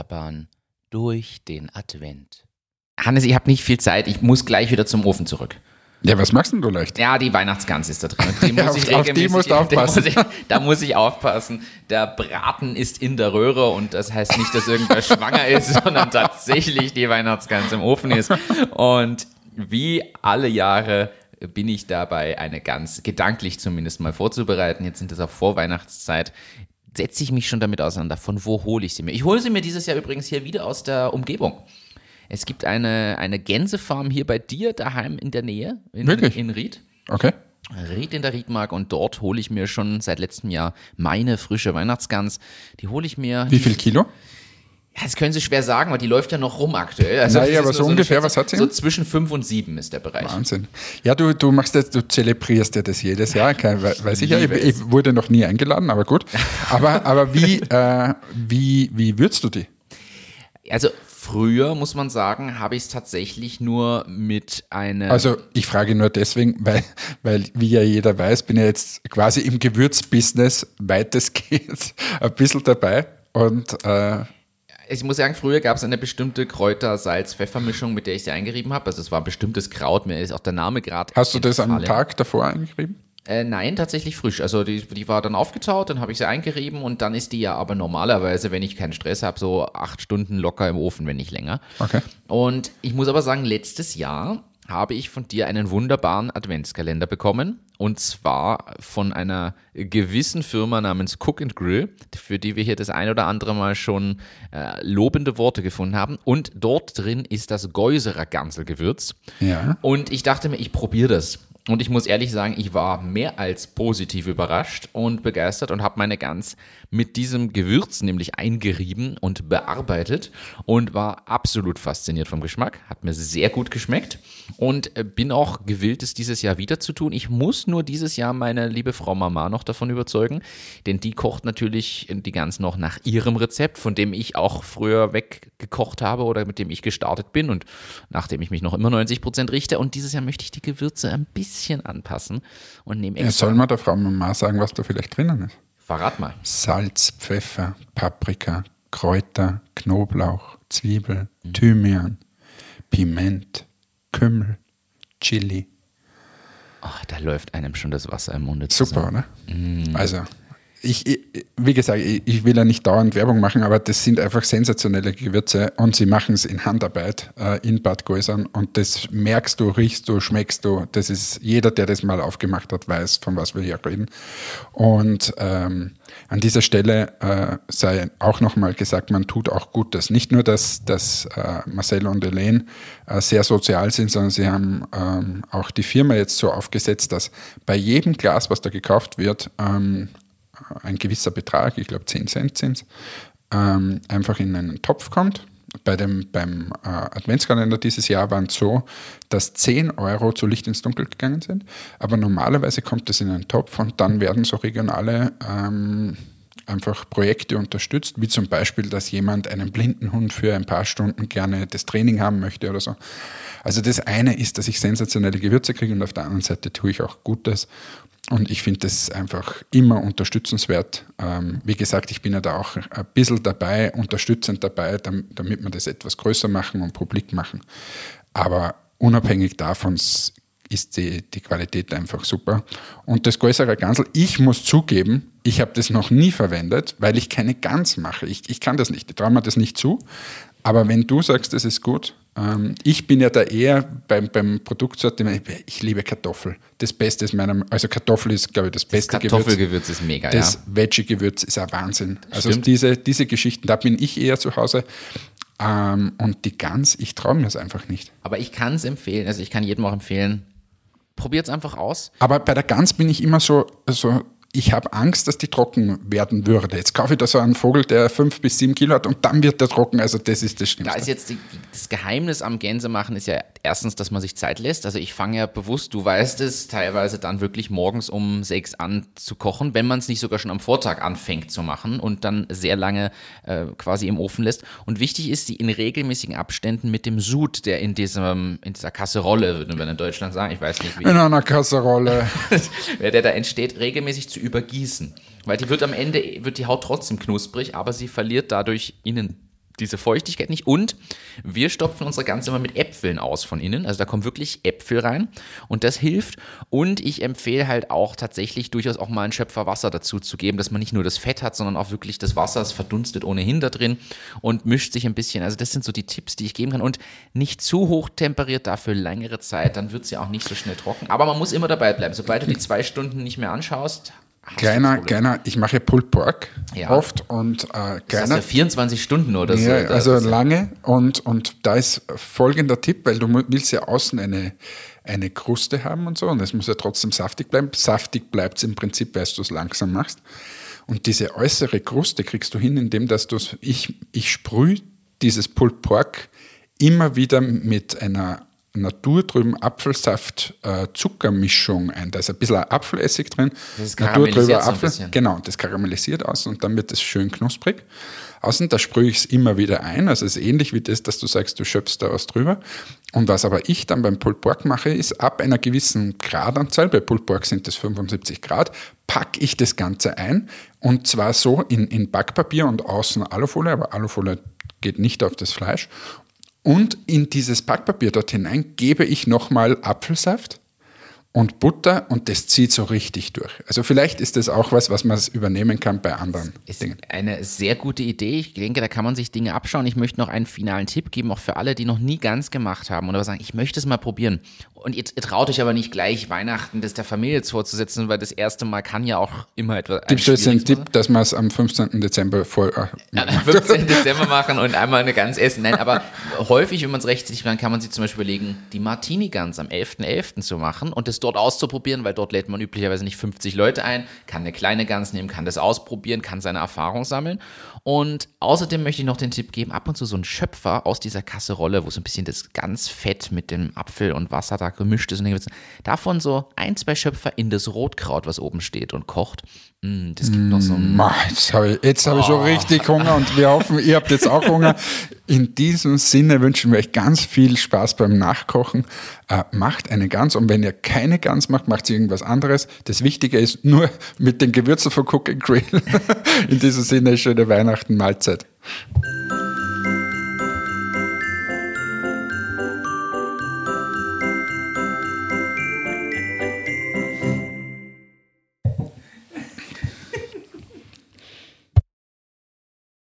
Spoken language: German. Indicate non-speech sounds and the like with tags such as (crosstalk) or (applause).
Achterbahn durch den Advent. Hannes, ich habe nicht viel Zeit. Ich muss gleich wieder zum Ofen zurück. Ja, was machst denn du leicht? Ja, die Weihnachtsgans ist da drin. (laughs) Die muss auf- ich auf die musst du (laughs) aufpassen. Da muss, ich, da muss ich aufpassen. Der Braten ist in der Röhre und das heißt nicht, dass irgendwer (laughs) schwanger ist, sondern tatsächlich die Weihnachtsgans im Ofen ist. Und wie alle Jahre bin ich dabei, eine Gans gedanklich zumindest mal vorzubereiten. Jetzt sind es auch Vorweihnachtszeit. Setze ich mich schon damit auseinander, von wo hole ich sie mir? Ich hole sie mir dieses Jahr übrigens hier wieder aus der Umgebung. Es gibt eine, eine Gänsefarm hier bei dir daheim in der Nähe, in, Wirklich? in Ried. Okay. Ried in der Riedmark und dort hole ich mir schon seit letztem Jahr meine frische Weihnachtsgans. Die hole ich mir. Wie viel Kilo? Das können Sie schwer sagen, weil die läuft ja noch rum aktuell. Also Naja, aber so ungefähr, was hat sie? So zwischen fünf und sieben ist der Bereich. Wahnsinn. Ja, du, du machst das, du zelebrierst ja das jedes Jahr, kein, we- weiß ich ja. Ich, ich wurde noch nie eingeladen, aber gut. Aber, aber wie, (laughs) äh, wie, wie würzt du die? Also früher, muss man sagen, habe ich es tatsächlich nur mit einer. Also ich frage nur deswegen, weil, weil wie ja jeder weiß, bin ja jetzt quasi im Gewürzbusiness weitestgehend (laughs) ein bisschen dabei. Und äh, ich muss sagen, früher gab es eine bestimmte Kräuter-Salz-Pfeffermischung, mit der ich sie eingerieben habe. Also es war ein bestimmtes Kraut, mir ist auch der Name gerade. hast du das am. Tag davor eingerieben? Äh, nein, tatsächlich frisch. Also die, die war dann aufgetaut, dann habe ich sie eingerieben und dann ist die ja aber normalerweise, wenn ich keinen Stress habe, so acht Stunden locker im Ofen, wenn nicht länger. Okay. Und ich muss aber sagen, letztes Jahr habe ich von dir einen wunderbaren Adventskalender bekommen. Und zwar von einer gewissen Firma namens Cook and Grill, für die wir hier das ein oder andere Mal schon äh, lobende Worte gefunden haben. Und dort drin ist das Geuserer Ganselgewürz. Ja. Und ich dachte mir, ich probiere das. Und ich muss ehrlich sagen, ich war mehr als positiv überrascht und begeistert und habe meine Gans mit diesem Gewürz nämlich eingerieben und bearbeitet und war absolut fasziniert vom Geschmack. Hat mir sehr gut geschmeckt und bin auch gewillt, es dieses Jahr wieder zu tun. Ich muss nur dieses Jahr meine liebe Frau Mama noch davon überzeugen, denn die kocht natürlich die Gans noch nach ihrem Rezept, von dem ich auch früher weggekocht habe oder mit dem ich gestartet bin und nachdem ich mich noch immer 90 Prozent richte. Und dieses Jahr möchte ich die Gewürze ein bisschen anpassen und nehme Ja, extra. soll man der Frau Mama sagen, was da vielleicht drinnen ist? Verrat mal. Salz, Pfeffer, Paprika, Kräuter, Knoblauch, Zwiebel, Thymian, Piment, Kümmel, Chili. Ach, da läuft einem schon das Wasser im Munde Super, zusammen. oder? Also, ich, ich, wie gesagt, ich, ich will ja nicht dauernd Werbung machen, aber das sind einfach sensationelle Gewürze und sie machen es in Handarbeit äh, in Bad Gäusern und das merkst du, riechst du, schmeckst du. Das ist jeder, der das mal aufgemacht hat, weiß, von was wir hier reden. Und ähm, an dieser Stelle äh, sei auch nochmal gesagt, man tut auch Gutes. Nicht nur, dass, dass äh, Marcel und Elaine äh, sehr sozial sind, sondern sie haben ähm, auch die Firma jetzt so aufgesetzt, dass bei jedem Glas, was da gekauft wird, ähm, ein gewisser Betrag, ich glaube 10 Cent sind ähm, einfach in einen Topf kommt. Bei dem, beim äh, Adventskalender dieses Jahr waren es so, dass 10 Euro zu Licht ins Dunkel gegangen sind. Aber normalerweise kommt es in einen Topf und dann werden so regionale ähm, einfach Projekte unterstützt, wie zum Beispiel, dass jemand einen blinden Hund für ein paar Stunden gerne das Training haben möchte oder so. Also das eine ist, dass ich sensationelle Gewürze kriege und auf der anderen Seite tue ich auch Gutes. Und ich finde das einfach immer unterstützenswert. Ähm, wie gesagt, ich bin ja da auch ein bisschen dabei, unterstützend dabei, dam- damit wir das etwas größer machen und publik machen. Aber unabhängig davon ist die, die Qualität einfach super. Und das Gäuserer Gansel, ich muss zugeben, ich habe das noch nie verwendet, weil ich keine Gans mache. Ich, ich kann das nicht, ich traue mir das nicht zu. Aber wenn du sagst, das ist gut, ähm, ich bin ja da eher beim, beim Produktsortiment, ich liebe Kartoffel. Das Beste ist meiner, also Kartoffel ist, glaube ich, das beste Gewürz. Kartoffelgewürz ist mega, Das ja. Veggie-Gewürz ist ein Wahnsinn. Also Stimmt. diese, diese Geschichten, da bin ich eher zu Hause. Ähm, und die Gans, ich traue mir das einfach nicht. Aber ich kann es empfehlen, also ich kann jedem auch empfehlen, probiert es einfach aus. Aber bei der Gans bin ich immer so, so ich habe Angst, dass die trocken werden würde. Jetzt kaufe ich da so einen Vogel, der fünf bis sieben Kilo hat und dann wird der trocken. Also das ist das Da Schlimmste. ist jetzt die, das Geheimnis am Gänsemachen ist ja erstens, dass man sich Zeit lässt. Also ich fange ja bewusst, du weißt es, teilweise dann wirklich morgens um sechs an zu kochen, wenn man es nicht sogar schon am Vortag anfängt zu machen und dann sehr lange äh, quasi im Ofen lässt. Und wichtig ist, sie in regelmäßigen Abständen mit dem Sud, der in diesem in dieser Kasserolle, würde man in Deutschland sagen, ich weiß nicht wie, In einer Kasserolle. (laughs) der da entsteht, regelmäßig zu übergießen. Weil die wird am Ende, wird die Haut trotzdem knusprig, aber sie verliert dadurch innen diese Feuchtigkeit nicht. Und wir stopfen unsere Ganze immer mit Äpfeln aus von innen. Also da kommen wirklich Äpfel rein und das hilft. Und ich empfehle halt auch tatsächlich durchaus auch mal einen Schöpfer Wasser dazu zu geben, dass man nicht nur das Fett hat, sondern auch wirklich das Wasser, es verdunstet ohnehin da drin und mischt sich ein bisschen. Also das sind so die Tipps, die ich geben kann. Und nicht zu hoch temperiert dafür längere Zeit, dann wird es ja auch nicht so schnell trocken. Aber man muss immer dabei bleiben. Sobald du die zwei Stunden nicht mehr anschaust, Kleiner, kleiner, ich mache Pulled Pork ja. oft und äh, kleiner. Das ist 24 Stunden oder so. Ja, also lange und, und da ist folgender Tipp, weil du willst ja außen eine, eine Kruste haben und so und es muss ja trotzdem saftig bleiben. Saftig bleibt es im Prinzip, weil du es langsam machst. Und diese äußere Kruste kriegst du hin, indem dass du ich, ich sprühe dieses Pulled Pork immer wieder mit einer naturtrüben Apfelsaft-Zuckermischung äh, ein. Da ist ein bisschen Apfelessig drin. Das ist naturtrüber Apfel. So genau, das karamellisiert aus und dann wird es schön knusprig. Außen, da sprühe ich es immer wieder ein. Also es ist ähnlich wie das, dass du sagst, du schöpfst da was drüber. Und was aber ich dann beim Pulled Pork mache, ist ab einer gewissen Gradanzahl, bei Pulled Pork sind das 75 Grad, packe ich das Ganze ein. Und zwar so in, in Backpapier und außen Alufolie, aber Alufolie geht nicht auf das Fleisch. Und in dieses Backpapier dort hinein gebe ich nochmal Apfelsaft und Butter und das zieht so richtig durch. Also vielleicht ist das auch was, was man übernehmen kann bei anderen ist Dingen. Eine sehr gute Idee. Ich denke, da kann man sich Dinge abschauen. Ich möchte noch einen finalen Tipp geben, auch für alle, die noch nie ganz gemacht haben oder sagen, ich möchte es mal probieren. Und ihr, ihr traut euch aber nicht gleich Weihnachten das der Familie vorzusetzen, weil das erste Mal kann ja auch immer etwas. Gibst du jetzt einen Tipp, dass wir es am 15. Dezember vor. Äh, am 15. Dezember machen und einmal eine Gans essen. Nein, aber häufig, wenn man es rechtzeitig plant, kann man sich zum Beispiel überlegen, die Martini-Gans am 11.11. .11. zu machen und das dort auszuprobieren, weil dort lädt man üblicherweise nicht 50 Leute ein, kann eine kleine Gans nehmen, kann das ausprobieren, kann seine Erfahrung sammeln. Und außerdem möchte ich noch den Tipp geben, ab und zu so ein Schöpfer aus dieser Kasserolle, wo so ein bisschen das ganz Fett mit dem Apfel und Wasser da gemischt ist. Und davon so ein, zwei Schöpfer in das Rotkraut, was oben steht und kocht. Mm, das gibt noch so ein. Mm, jetzt habe ich, hab ich schon oh. richtig Hunger und wir hoffen, ihr habt jetzt auch Hunger. In diesem Sinne wünschen wir euch ganz viel Spaß beim Nachkochen. Äh, macht eine Gans und wenn ihr keine Gans macht, macht irgendwas anderes. Das Wichtige ist nur mit den Gewürzen von Cook and Grill. (laughs) In diesem Sinne, schöne Weihnachten, Mahlzeit.